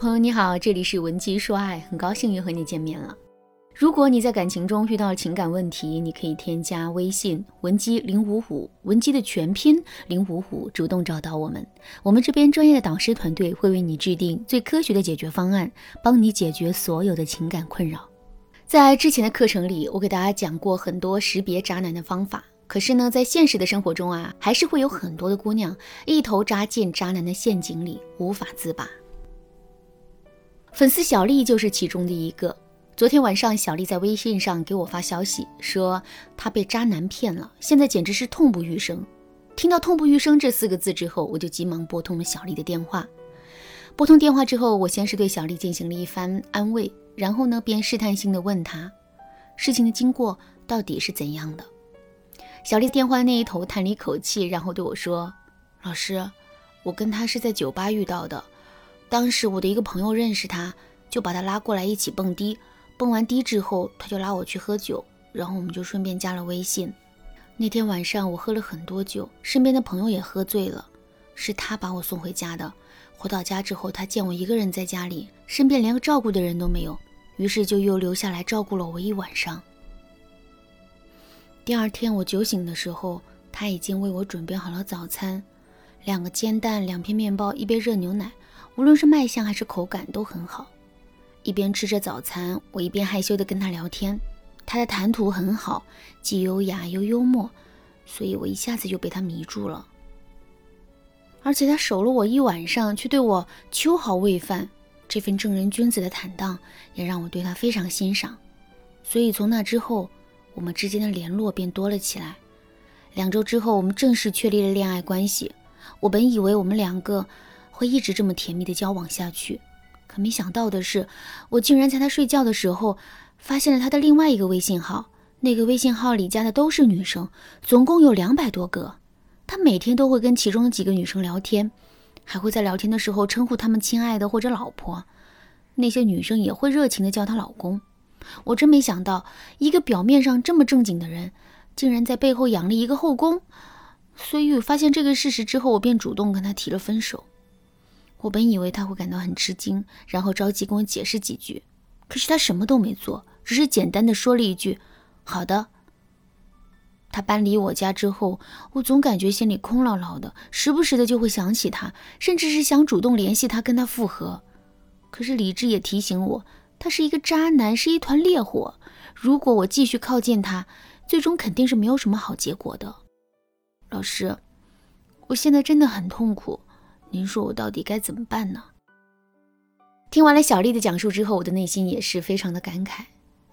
朋友你好，这里是文姬说爱，很高兴又和你见面了。如果你在感情中遇到情感问题，你可以添加微信文姬零五五，文姬的全拼零五五，主动找到我们，我们这边专业的导师团队会为你制定最科学的解决方案，帮你解决所有的情感困扰。在之前的课程里，我给大家讲过很多识别渣男的方法。可是呢，在现实的生活中啊，还是会有很多的姑娘一头扎进渣男的陷阱里，无法自拔。粉丝小丽就是其中的一个。昨天晚上，小丽在微信上给我发消息，说她被渣男骗了，现在简直是痛不欲生。听到“痛不欲生”这四个字之后，我就急忙拨通了小丽的电话。拨通电话之后，我先是对小丽进行了一番安慰，然后呢，便试探性的问她，事情的经过到底是怎样的。小丽电话那一头叹了一口气，然后对我说：“老师，我跟他是在酒吧遇到的。当时我的一个朋友认识他，就把他拉过来一起蹦迪。蹦完迪之后，他就拉我去喝酒，然后我们就顺便加了微信。那天晚上我喝了很多酒，身边的朋友也喝醉了，是他把我送回家的。回到家之后，他见我一个人在家里，身边连个照顾的人都没有，于是就又留下来照顾了我一晚上。”第二天我酒醒的时候，他已经为我准备好了早餐，两个煎蛋，两片面包，一杯热牛奶，无论是卖相还是口感都很好。一边吃着早餐，我一边害羞地跟他聊天。他的谈吐很好，既优雅又幽默，所以我一下子就被他迷住了。而且他守了我一晚上，却对我秋毫未犯，这份正人君子的坦荡，也让我对他非常欣赏。所以从那之后。我们之间的联络便多了起来。两周之后，我们正式确立了恋爱关系。我本以为我们两个会一直这么甜蜜的交往下去，可没想到的是，我竟然在他睡觉的时候发现了他的另外一个微信号。那个微信号里加的都是女生，总共有两百多个。他每天都会跟其中的几个女生聊天，还会在聊天的时候称呼他们“亲爱的”或者“老婆”。那些女生也会热情的叫他“老公”。我真没想到，一个表面上这么正经的人，竟然在背后养了一个后宫。所以发现这个事实之后，我便主动跟他提了分手。我本以为他会感到很吃惊，然后着急跟我解释几句，可是他什么都没做，只是简单的说了一句“好的”。他搬离我家之后，我总感觉心里空落落的，时不时的就会想起他，甚至是想主动联系他跟他复合。可是理智也提醒我。他是一个渣男，是一团烈火。如果我继续靠近他，最终肯定是没有什么好结果的。老师，我现在真的很痛苦，您说我到底该怎么办呢？听完了小丽的讲述之后，我的内心也是非常的感慨。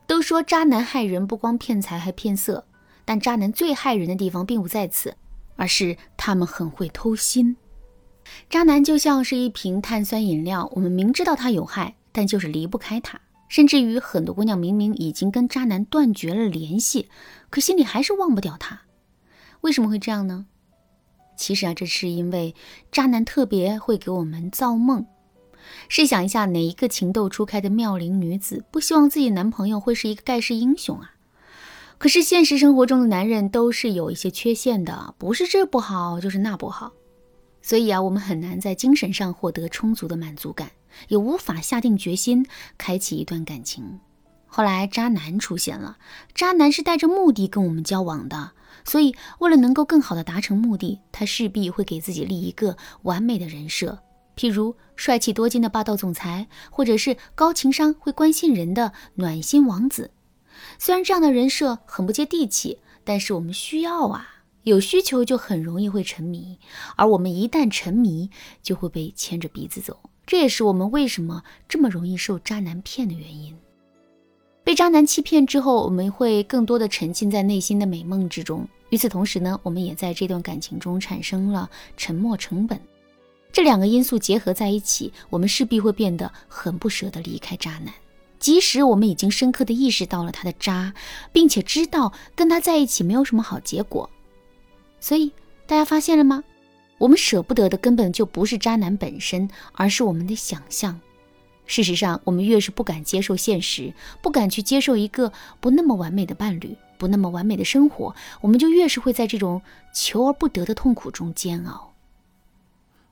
都说渣男害人，不光骗财还骗色，但渣男最害人的地方并不在此，而是他们很会偷心。渣男就像是一瓶碳酸饮料，我们明知道它有害。但就是离不开他，甚至于很多姑娘明明已经跟渣男断绝了联系，可心里还是忘不掉他。为什么会这样呢？其实啊，这是因为渣男特别会给我们造梦。试想一下，哪一个情窦初开的妙龄女子不希望自己男朋友会是一个盖世英雄啊？可是现实生活中的男人都是有一些缺陷的，不是这不好，就是那不好。所以啊，我们很难在精神上获得充足的满足感。也无法下定决心开启一段感情。后来渣男出现了，渣男是带着目的跟我们交往的，所以为了能够更好的达成目的，他势必会给自己立一个完美的人设，譬如帅气多金的霸道总裁，或者是高情商会关心人的暖心王子。虽然这样的人设很不接地气，但是我们需要啊，有需求就很容易会沉迷，而我们一旦沉迷，就会被牵着鼻子走。这也是我们为什么这么容易受渣男骗的原因。被渣男欺骗之后，我们会更多的沉浸在内心的美梦之中。与此同时呢，我们也在这段感情中产生了沉默成本。这两个因素结合在一起，我们势必会变得很不舍得离开渣男。即使我们已经深刻的意识到了他的渣，并且知道跟他在一起没有什么好结果，所以大家发现了吗？我们舍不得的根本就不是渣男本身，而是我们的想象。事实上，我们越是不敢接受现实，不敢去接受一个不那么完美的伴侣，不那么完美的生活，我们就越是会在这种求而不得的痛苦中煎熬。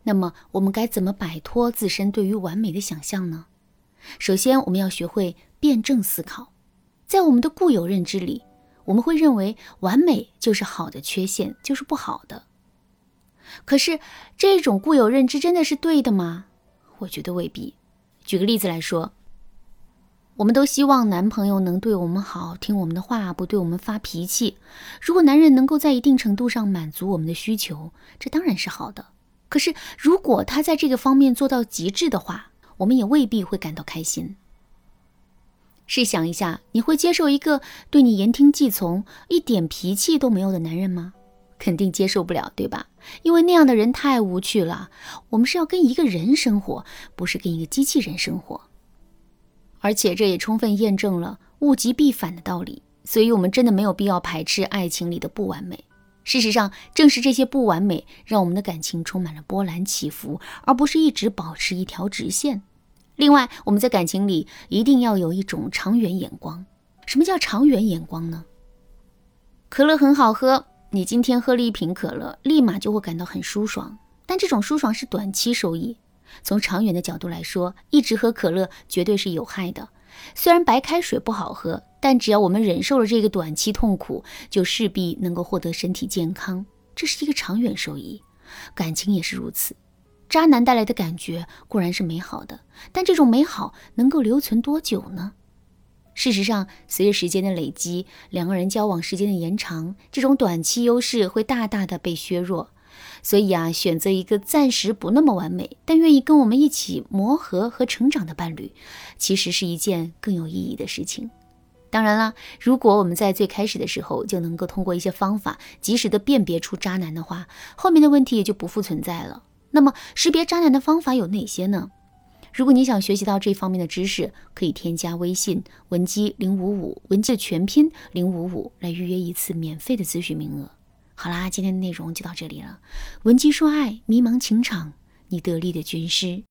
那么，我们该怎么摆脱自身对于完美的想象呢？首先，我们要学会辩证思考。在我们的固有认知里，我们会认为完美就是好的，缺陷就是不好的。可是，这种固有认知真的是对的吗？我觉得未必。举个例子来说，我们都希望男朋友能对我们好，听我们的话，不对我们发脾气。如果男人能够在一定程度上满足我们的需求，这当然是好的。可是，如果他在这个方面做到极致的话，我们也未必会感到开心。试想一下，你会接受一个对你言听计从、一点脾气都没有的男人吗？肯定接受不了，对吧？因为那样的人太无趣了。我们是要跟一个人生活，不是跟一个机器人生活。而且，这也充分验证了物极必反的道理。所以，我们真的没有必要排斥爱情里的不完美。事实上，正是这些不完美，让我们的感情充满了波澜起伏，而不是一直保持一条直线。另外，我们在感情里一定要有一种长远眼光。什么叫长远眼光呢？可乐很好喝，你今天喝了一瓶可乐，立马就会感到很舒爽，但这种舒爽是短期收益。从长远的角度来说，一直喝可乐绝对是有害的。虽然白开水不好喝。但只要我们忍受了这个短期痛苦，就势必能够获得身体健康，这是一个长远收益。感情也是如此，渣男带来的感觉固然是美好的，但这种美好能够留存多久呢？事实上，随着时间的累积，两个人交往时间的延长，这种短期优势会大大的被削弱。所以啊，选择一个暂时不那么完美，但愿意跟我们一起磨合和成长的伴侣，其实是一件更有意义的事情。当然了，如果我们在最开始的时候就能够通过一些方法及时的辨别出渣男的话，后面的问题也就不复存在了。那么，识别渣男的方法有哪些呢？如果你想学习到这方面的知识，可以添加微信文姬零五五，文姬的全拼零五五，来预约一次免费的咨询名额。好啦，今天的内容就到这里了。文姬说爱，迷茫情场，你得力的军师。